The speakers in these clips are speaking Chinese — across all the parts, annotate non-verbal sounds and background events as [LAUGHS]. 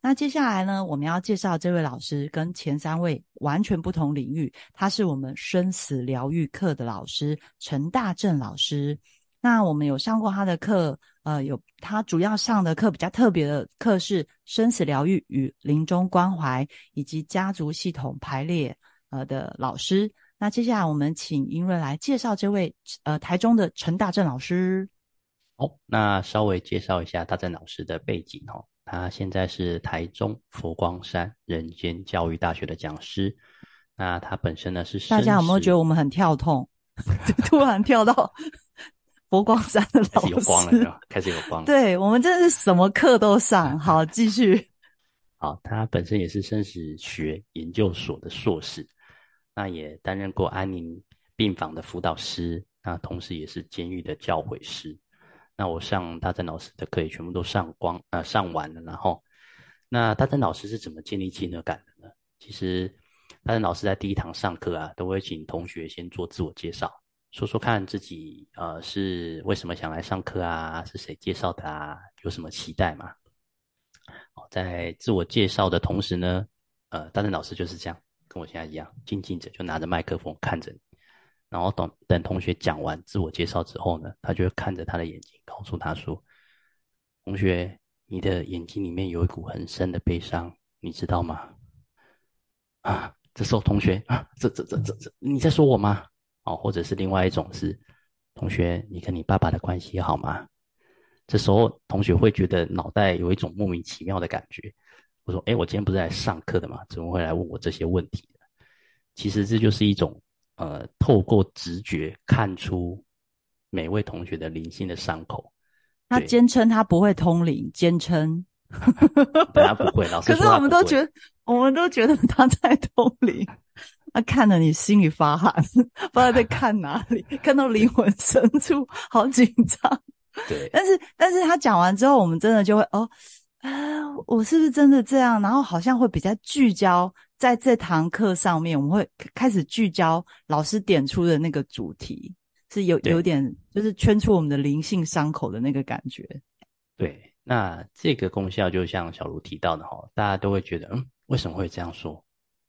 那接下来呢，我们要介绍这位老师跟前三位完全不同领域，他是我们生死疗愈课的老师陈大正老师。那我们有上过他的课，呃，有他主要上的课比较特别的课是生死疗愈与临终关怀，以及家族系统排列，呃的老师。那接下来我们请英瑞来介绍这位，呃，台中的陈大正老师。好，那稍微介绍一下大正老师的背景哦。他现在是台中佛光山人间教育大学的讲师。那他本身呢是大家有没有觉得我们很跳痛？[LAUGHS] 突然跳到佛光山的老师，有光了，开始有光了。对我们真的是什么课都上。[LAUGHS] 好，继续。好，他本身也是生死学研究所的硕士，那也担任过安宁病房的辅导师，那同时也是监狱的教诲师。那我上大正老师的课也全部都上光，呃，上完了。然后，那大正老师是怎么建立亲和感的呢？其实，大正老师在第一堂上课啊，都会请同学先做自我介绍，说说看自己，呃，是为什么想来上课啊？是谁介绍的啊？有什么期待嘛？哦，在自我介绍的同时呢，呃，大正老师就是这样，跟我现在一样，静静着就拿着麦克风看着你。然后等等同学讲完自我介绍之后呢，他就会看着他的眼睛，告诉他说：“同学，你的眼睛里面有一股很深的悲伤，你知道吗？”啊，这时候同学啊，这这这这这，你在说我吗？哦，或者是另外一种是，同学，你跟你爸爸的关系好吗？这时候同学会觉得脑袋有一种莫名其妙的感觉。我说：“哎，我今天不是来上课的吗？怎么会来问我这些问题其实这就是一种。呃，透过直觉看出每位同学的灵性的伤口。他坚称他不会通灵，坚称，[LAUGHS] 本来不会。老师可是我们都觉得，我们都觉得他在通灵。他 [LAUGHS] 看了你心里发寒，[LAUGHS] 不知道在看哪里，看到灵魂深处，好紧张。对。但是，但是他讲完之后，我们真的就会哦，啊，我是不是真的这样？然后好像会比较聚焦。在这堂课上面，我们会开始聚焦老师点出的那个主题，是有有点就是圈出我们的灵性伤口的那个感觉。对，那这个功效就像小卢提到的哈，大家都会觉得，嗯，为什么会这样说？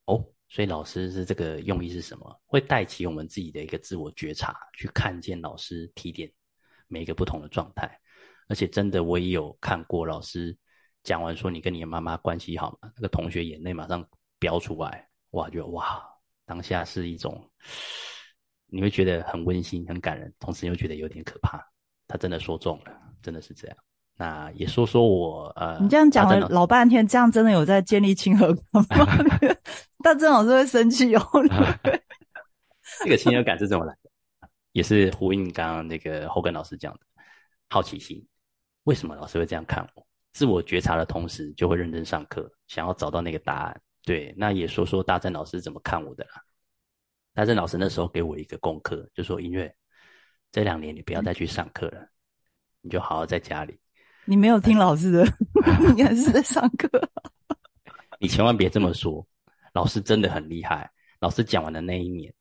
哦，所以老师是这个用意是什么？会带起我们自己的一个自我觉察，去看见老师提点每一个不同的状态。而且真的，我也有看过老师讲完说你跟你的妈妈关系好吗？那个同学眼泪马上。标出来，哇，就哇，当下是一种，你会觉得很温馨、很感人，同时又觉得有点可怕。他真的说中了，真的是这样。那也说说我，呃，你这样讲了老半天，这样真的有在建立亲和感吗？大正老师会生气哦。[LAUGHS] 这个亲和感是怎么来的？也是呼应刚刚那个后根老师讲的好奇心。为什么老师会这样看我？自我觉察的同时，就会认真上课，想要找到那个答案。对，那也说说大正老师怎么看我的啦。大正老师那时候给我一个功课，就说音乐这两年你不要再去上课了，你就好好在家里。你没有听老师的，[LAUGHS] 你还是在上课。[LAUGHS] 你千万别这么说，老师真的很厉害。老师讲完的那一年，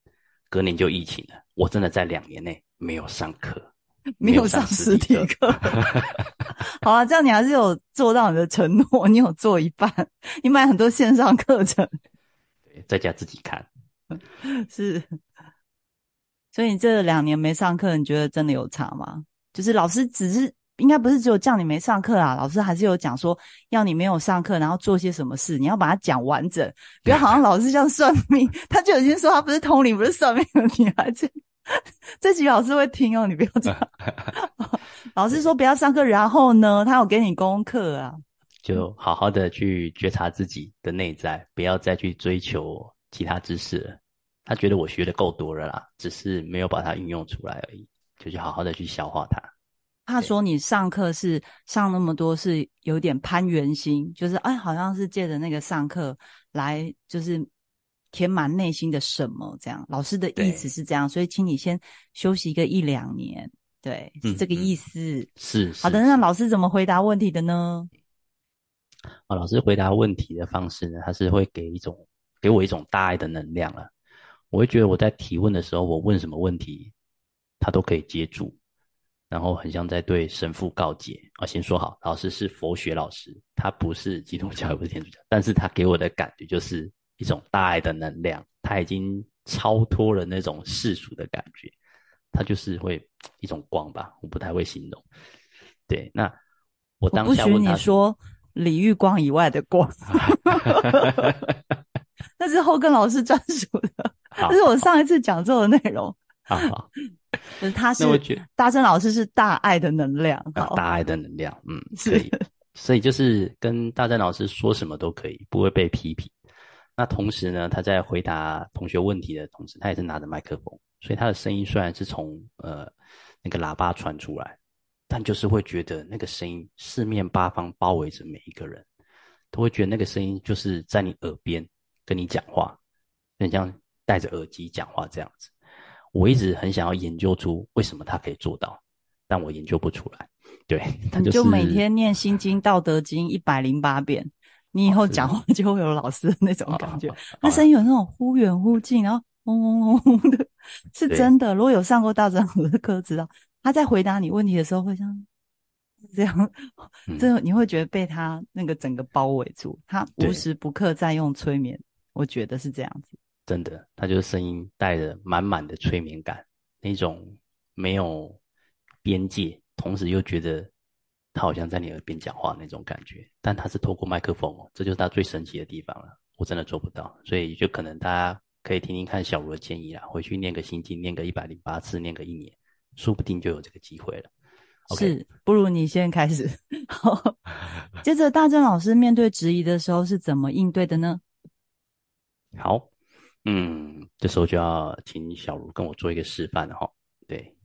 隔年就疫情了，我真的在两年内没有上课。[LAUGHS] 没有上实体课，[LAUGHS] 好啊，这样你还是有做到你的承诺，[LAUGHS] 你有做一半，你买很多线上课程，对，在家自己看，是，所以你这两年没上课，你觉得真的有差吗？就是老师只是应该不是只有叫你没上课啊，老师还是有讲说要你没有上课，然后做些什么事，你要把它讲完整，不要好像老师像算命，他就已经说他不是通灵，不是算命的女孩子。[LAUGHS] 这集老师会听哦，你不要这样。[LAUGHS] [LAUGHS] 老师说不要上课，然后呢，他有给你功课啊，就好好的去觉察自己的内在，不要再去追求其他知识了。他觉得我学的够多了啦，只是没有把它运用出来而已，就去好好的去消化它。他说你上课是上那么多，是有点攀缘心，就是哎，好像是借着那个上课来，就是。填满内心的什么？这样，老师的意思是这样，所以请你先休息一个一两年，对，是这个意思。是好的，那老师怎么回答问题的呢？啊，老师回答问题的方式呢，他是会给一种给我一种大爱的能量了。我会觉得我在提问的时候，我问什么问题，他都可以接住。然后很像在对神父告诫啊。先说好，老师是佛学老师，他不是基督教，也不是天主教，但是他给我的感觉就是一种大爱的能量，他已经超脱了那种世俗的感觉，他就是会一种光吧，我不太会形容。对，那我当下问你说李玉光以外的光，[LAUGHS] 那是后跟老师专属的，[LAUGHS] 这是我上一次讲座的内容。好。他是大正老师是大爱的能量，大爱的能量，嗯，可以，所以就是跟大正老师说什么都可以，不会被批评。那同时呢，他在回答同学问题的同时，他也是拿着麦克风，所以他的声音虽然是从呃那个喇叭传出来，但就是会觉得那个声音四面八方包围着每一个人，都会觉得那个声音就是在你耳边跟你讲话，很像戴着耳机讲话这样子。我一直很想要研究出为什么他可以做到，但我研究不出来。对，[LAUGHS] 他就每天念心经、道德经一百零八遍，你以后讲话就会有老师的那种感觉。那声音有那种忽远忽近，然后嗡嗡嗡嗡的，是真的。如果有上过大正老师的课，知道他在回答你问题的时候会像这样，这你会觉得被他那个整个包围住，他无时不刻在用催眠。我觉得是这样子。真的，他就是声音带着满满的催眠感，那种没有边界，同时又觉得他好像在你耳边讲话那种感觉。但他是透过麦克风哦，这就是他最神奇的地方了。我真的做不到，所以就可能大家可以听听看小茹的建议啦，回去念个心经，念个一百零八次，念个一年，说不定就有这个机会了。是，不如你先开始。[LAUGHS] 接着，大正老师面对质疑的时候是怎么应对的呢？[LAUGHS] 好。嗯，这时候就要请小茹跟我做一个示范了哈。对，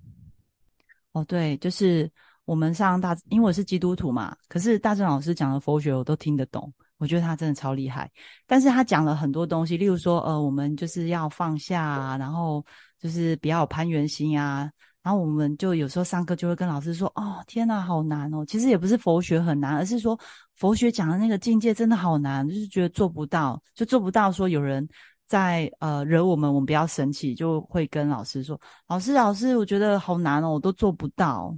哦，对，就是我们上大，因为我是基督徒嘛，可是大正老师讲的佛学我都听得懂，我觉得他真的超厉害。但是他讲了很多东西，例如说，呃，我们就是要放下，然后就是不要有攀缘心啊。然后我们就有时候上课就会跟老师说，哦，天哪，好难哦。其实也不是佛学很难，而是说佛学讲的那个境界真的好难，就是觉得做不到，就做不到说有人。在呃惹我们，我们不要生气，就会跟老师说：“老师，老师，我觉得好难哦，我都做不到。”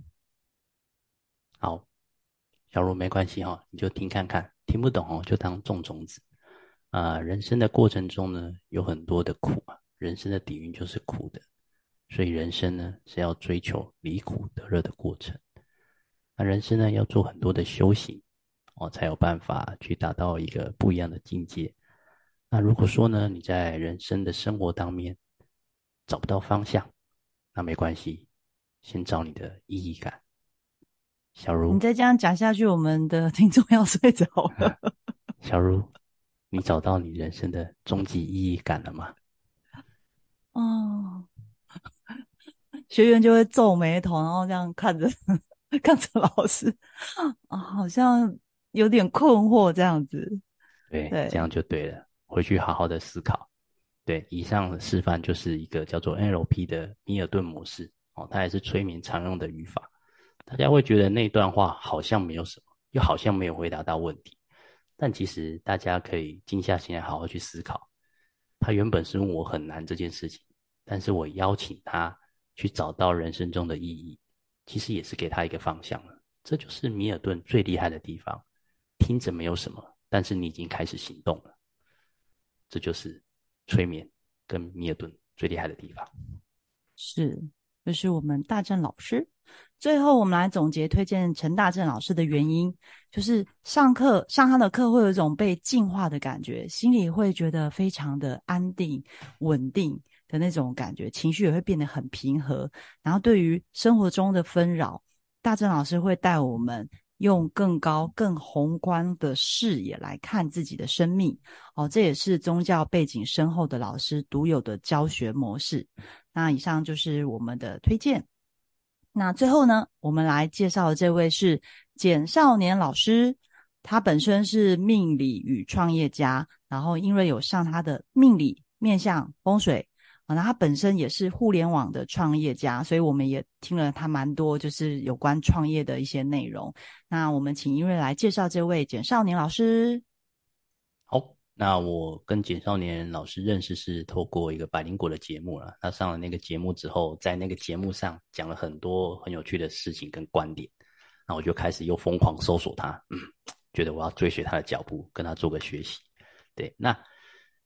好，小茹没关系哈，你就听看看，听不懂哦就当种种子啊。人生的过程中呢，有很多的苦啊，人生的底蕴就是苦的，所以人生呢是要追求离苦得乐的过程。那人生呢要做很多的修行哦，才有办法去达到一个不一样的境界。那如果说呢，你在人生的生活当面找不到方向，那没关系，先找你的意义感。小茹，你再这样讲下去，我们的听众要睡着了。[LAUGHS] 小茹，你找到你人生的终极意义感了吗？哦，学员就会皱眉头，然后这样看着 [LAUGHS] 看着老师，啊，好像有点困惑这样子。对，对这样就对了。回去好好的思考，对，以上示范就是一个叫做 NLP 的米尔顿模式哦，它也是催眠常用的语法。大家会觉得那段话好像没有什么，又好像没有回答到问题，但其实大家可以静下心来好好去思考。他原本是问我很难这件事情，但是我邀请他去找到人生中的意义，其实也是给他一个方向了。这就是米尔顿最厉害的地方，听着没有什么，但是你已经开始行动了。这就是催眠跟米尔顿最厉害的地方。是，这是我们大战老师。最后，我们来总结推荐陈大正老师的原因，就是上课上他的课会有一种被净化的感觉，心里会觉得非常的安定、稳定的那种感觉，情绪也会变得很平和。然后，对于生活中的纷扰，大正老师会带我们。用更高、更宏观的视野来看自己的生命，哦，这也是宗教背景深厚的老师独有的教学模式。那以上就是我们的推荐。那最后呢，我们来介绍的这位是简少年老师，他本身是命理与创业家，然后因为有上他的命理面向风水。啊，那他本身也是互联网的创业家，所以我们也听了他蛮多，就是有关创业的一些内容。那我们请音瑞来介绍这位简少年老师。那我跟简少年老师认识是透过一个百灵果的节目了。他上了那个节目之后，在那个节目上讲了很多很有趣的事情跟观点。那我就开始又疯狂搜索他，嗯，觉得我要追随他的脚步，跟他做个学习。对，那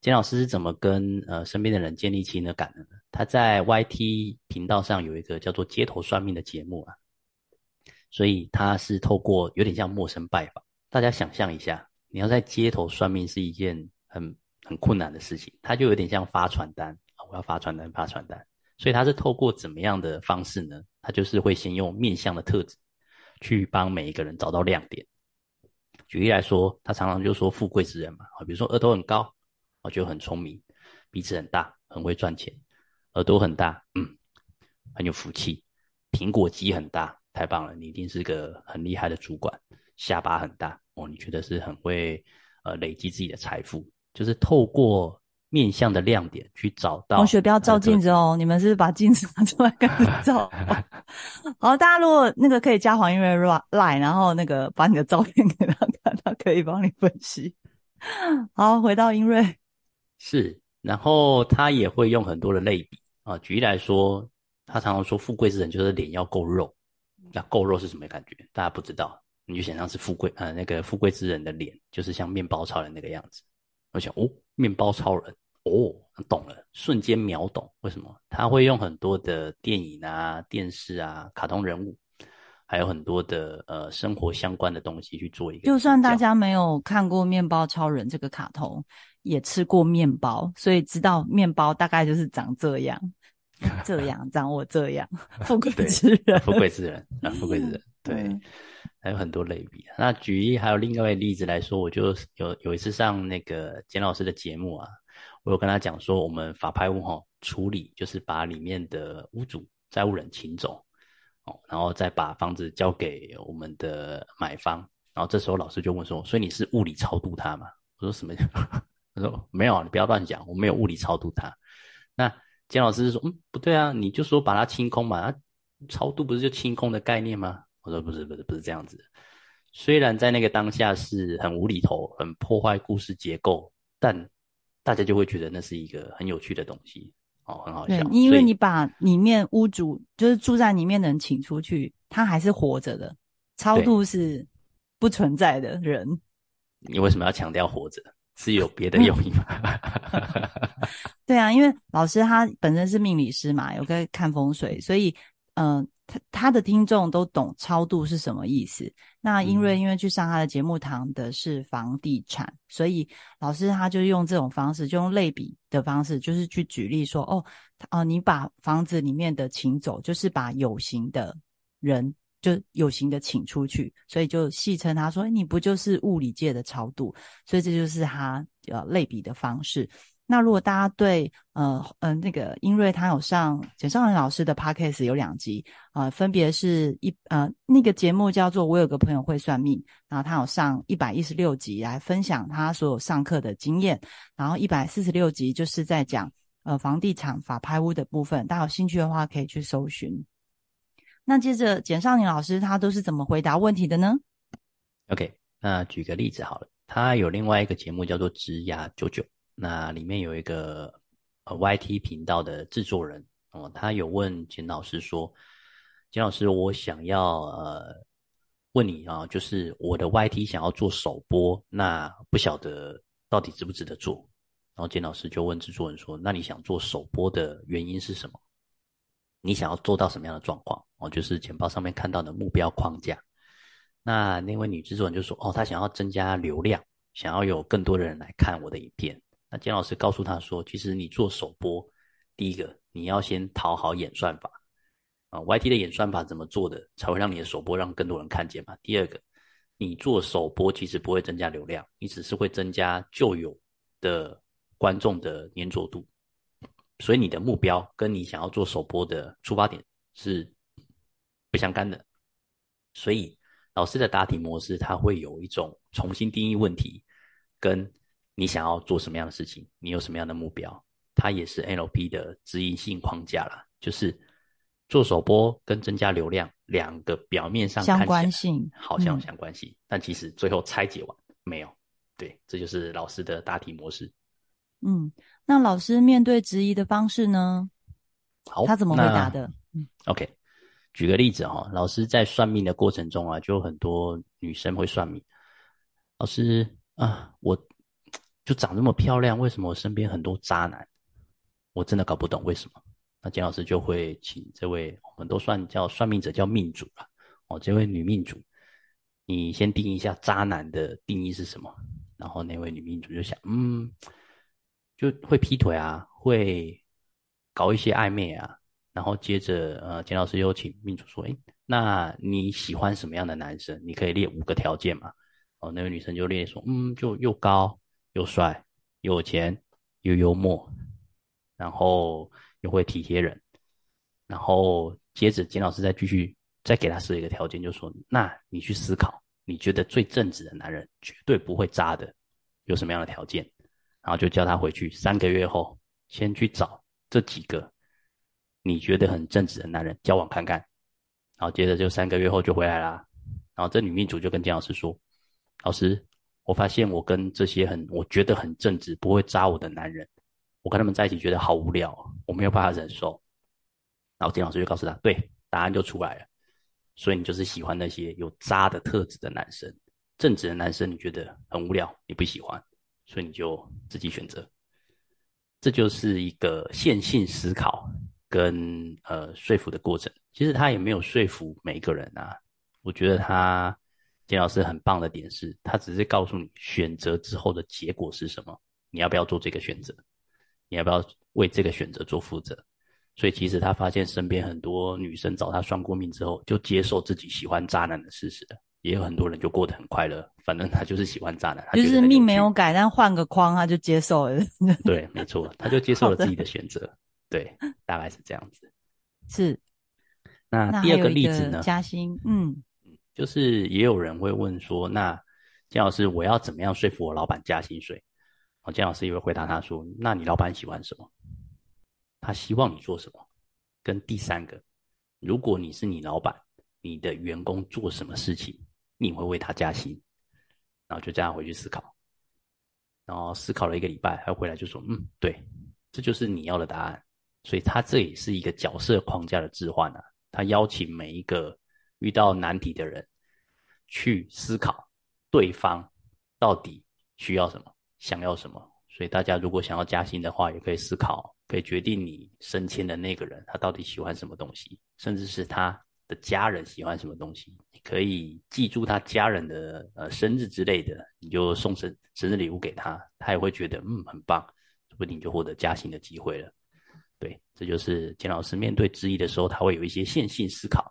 简老师是怎么跟呃身边的人建立起的感呢？他在 YT 频道上有一个叫做街头算命的节目啊，所以他是透过有点像陌生拜访。大家想象一下。你要在街头算命是一件很很困难的事情，它就有点像发传单我要发传单，发传单。所以它是透过怎么样的方式呢？它就是会先用面相的特质去帮每一个人找到亮点。举例来说，他常常就说富贵之人嘛，啊，比如说额头很高，我就很聪明，鼻子很大，很会赚钱，耳朵很大，嗯，很有福气，苹果肌很大，太棒了，你一定是个很厉害的主管，下巴很大。哦，你觉得是很会呃累积自己的财富，就是透过面相的亮点去找到。同学不要照镜子哦，你们是把镜子拿出来跟照。[LAUGHS] 好，大家如果那个可以加黄音乐 line，然后那个把你的照片给他看，他可以帮你分析。好，回到英瑞，是，然后他也会用很多的类比啊，举例来说，他常常说富贵之人就是脸要够肉，那够肉是什么感觉？大家不知道。你就想象是富贵，呃，那个富贵之人的脸，就是像面包超人那个样子。我想，哦，面包超人，哦，懂了，瞬间秒懂。为什么？他会用很多的电影啊、电视啊、卡通人物，还有很多的呃生活相关的东西去做一个。就算大家没有看过面包超人这个卡通，也吃过面包，所以知道面包大概就是长这样，这样长我这样，富贵之人，富贵之人啊，富贵之人，[LAUGHS] 对。还有很多类比。那举一还有另外一个例子来说，我就有有一次上那个简老师的节目啊，我有跟他讲说，我们法拍屋哈处理就是把里面的屋主债务人请走，哦，然后再把房子交给我们的买方。然后这时候老师就问说，所以你是物理超度他吗？我说什么？[LAUGHS] 他说没有啊，你不要乱讲，我没有物理超度他。那简老师说，嗯，不对啊，你就说把它清空嘛，超度不是就清空的概念吗？我说不是不是不是这样子，虽然在那个当下是很无厘头、很破坏故事结构，但大家就会觉得那是一个很有趣的东西哦，很好笑。因为你把里面屋主就是住在里面的人请出去，他还是活着的，超度是不存在的人。[LAUGHS] 你为什么要强调活着？是有别的用意吗？[LAUGHS] 对啊，因为老师他本身是命理师嘛，有个看风水，所以嗯。他他的听众都懂超度是什么意思。那英瑞因为去上他的节目谈的是房地产，所以老师他就用这种方式，就用类比的方式，就是去举例说，哦，哦，你把房子里面的请走，就是把有形的人就有形的请出去，所以就戏称他说，你不就是物理界的超度？所以这就是他呃类比的方式。那如果大家对呃呃那个英瑞他有上简少仁老师的 podcast 有两集啊，分别是一呃那个节目叫做我有个朋友会算命，然后他有上一百一十六集来分享他所有上课的经验，然后一百四十六集就是在讲呃房地产法拍屋的部分，大家有兴趣的话可以去搜寻。那接着简少年老师他都是怎么回答问题的呢？OK，那举个例子好了，他有另外一个节目叫做职涯九九。那里面有一个呃 YT 频道的制作人哦，他有问简老师说：“简老师，我想要呃问你啊，就是我的 YT 想要做首播，那不晓得到底值不值得做？”然后简老师就问制作人说：“那你想做首播的原因是什么？你想要做到什么样的状况？哦，就是简报上面看到的目标框架。”那那位女制作人就说：“哦，她想要增加流量，想要有更多的人来看我的影片。”那姜老师告诉他说：“其实你做首播，第一个你要先讨好演算法啊，YT 的演算法怎么做的才会让你的首播让更多人看见嘛？第二个，你做首播其实不会增加流量，你只是会增加旧有的观众的粘着度，所以你的目标跟你想要做首播的出发点是不相干的。所以老师的答题模式，它会有一种重新定义问题跟。”你想要做什么样的事情？你有什么样的目标？它也是 NLP 的指引性框架啦，就是做首播跟增加流量两个表面上相关性好像有相关性，但其实最后拆解完没有，对，这就是老师的答题模式。嗯，那老师面对质疑的方式呢？好，他怎么回答的？嗯，OK，举个例子哈，老师在算命的过程中啊，就有很多女生会算命。老师啊，我就长这么漂亮，为什么我身边很多渣男？我真的搞不懂为什么。那简老师就会请这位，我们都算叫算命者，叫命主了。哦，这位女命主，你先定一下渣男的定义是什么？然后那位女命主就想，嗯，就会劈腿啊，会搞一些暧昧啊。然后接着，呃，简老师又请命主说，哎，那你喜欢什么样的男生？你可以列五个条件嘛。哦，那位女生就列说，嗯，就又高又帅又有钱又幽默，然后。又会体贴人，然后接着金老师再继续再给他设一个条件，就说：那你去思考，你觉得最正直的男人绝对不会渣的，有什么样的条件？然后就叫他回去三个月后，先去找这几个你觉得很正直的男人交往看看。然后接着就三个月后就回来啦。然后这女命主就跟金老师说：老师，我发现我跟这些很我觉得很正直不会渣我的男人。我跟他们在一起觉得好无聊，我没有办法忍受。然后金老师就告诉他，对，答案就出来了。所以你就是喜欢那些有渣的特质的男生，正直的男生你觉得很无聊，你不喜欢，所以你就自己选择。这就是一个线性思考跟呃说服的过程。其实他也没有说服每一个人啊。我觉得他金老师很棒的点是，他只是告诉你选择之后的结果是什么，你要不要做这个选择。你要不要为这个选择做负责？所以其实他发现身边很多女生找他算过命之后，就接受自己喜欢渣男的事实了。也有很多人就过得很快乐，反正他就是喜欢渣男，就是命没有改，但换个框他就接受了。[LAUGHS] 对，没错，他就接受了自己的选择。对，大概是这样子。是。那第二个例子呢？嘉欣，嗯，就是也有人会问说，那姜老师，我要怎么样说服我老板加薪水？哦，姜老师也会回答他说：“那你老板喜欢什么？他希望你做什么？跟第三个，如果你是你老板，你的员工做什么事情，你会为他加薪？然后就这样回去思考，然后思考了一个礼拜，他回来就说：嗯，对，这就是你要的答案。所以他这也是一个角色框架的置换啊。他邀请每一个遇到难题的人去思考对方到底需要什么。”想要什么？所以大家如果想要加薪的话，也可以思考，可以决定你升迁的那个人他到底喜欢什么东西，甚至是他的家人喜欢什么东西。你可以记住他家人的呃生日之类的，你就送生生日礼物给他，他也会觉得嗯很棒，说不定就获得加薪的机会了。对，这就是简老师面对质疑的时候，他会有一些线性思考，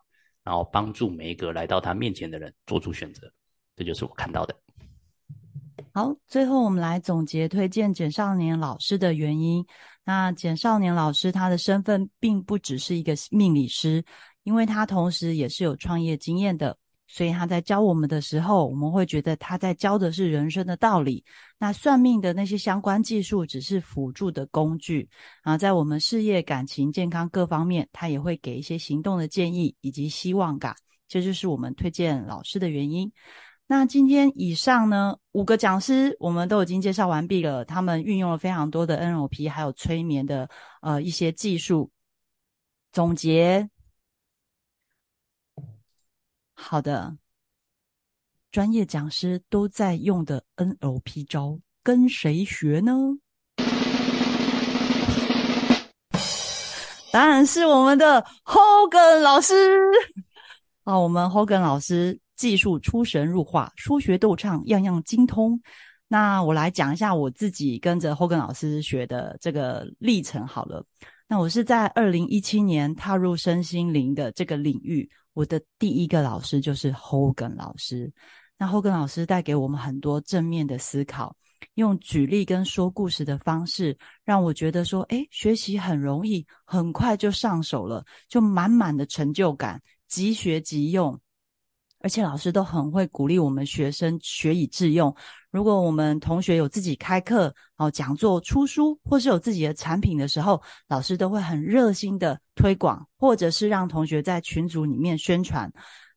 然后帮助每一个来到他面前的人做出选择。这就是我看到的。好，最后我们来总结推荐简少年老师的原因。那简少年老师他的身份并不只是一个命理师，因为他同时也是有创业经验的，所以他在教我们的时候，我们会觉得他在教的是人生的道理。那算命的那些相关技术只是辅助的工具啊，在我们事业、感情、健康各方面，他也会给一些行动的建议以及希望感。这就是我们推荐老师的原因。那今天以上呢五个讲师，我们都已经介绍完毕了。他们运用了非常多的 NLP，还有催眠的呃一些技术。总结，好的，专业讲师都在用的 NLP 招，跟谁学呢？当然是我们的 Hogan 老师。啊，我们 Hogan 老师。技术出神入化，说学逗唱，样样精通。那我来讲一下我自己跟着 Hogan 老师学的这个历程好了。那我是在二零一七年踏入身心灵的这个领域，我的第一个老师就是 Hogan 老师。那 Hogan 老师带给我们很多正面的思考，用举例跟说故事的方式，让我觉得说，诶，学习很容易，很快就上手了，就满满的成就感，即学即用。而且老师都很会鼓励我们学生学以致用。如果我们同学有自己开课、哦讲座、出书，或是有自己的产品的时候，老师都会很热心的推广，或者是让同学在群组里面宣传。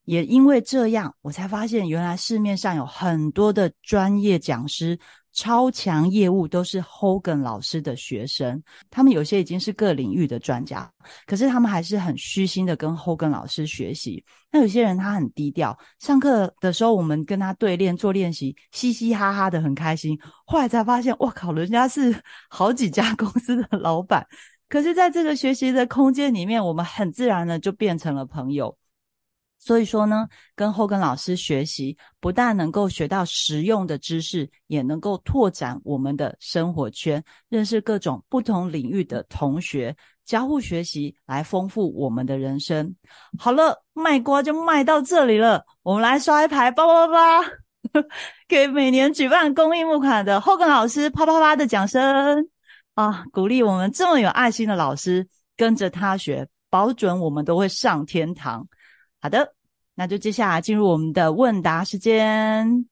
也因为这样，我才发现原来市面上有很多的专业讲师。超强业务都是 Hogan 老师的学生，他们有些已经是各领域的专家，可是他们还是很虚心的跟 Hogan 老师学习。那有些人他很低调，上课的时候我们跟他对练做练习，嘻嘻哈哈的很开心。后来才发现，哇靠，人家是好几家公司的老板。可是在这个学习的空间里面，我们很自然的就变成了朋友。所以说呢，跟后跟老师学习，不但能够学到实用的知识，也能够拓展我们的生活圈，认识各种不同领域的同学，交互学习来丰富我们的人生。好了，卖瓜就卖到这里了，我们来刷一排八八八，[LAUGHS] 给每年举办公益募款的后跟老师啪啪啪的掌声啊！鼓励我们这么有爱心的老师，跟着他学，保准我们都会上天堂。好的，那就接下来进入我们的问答时间。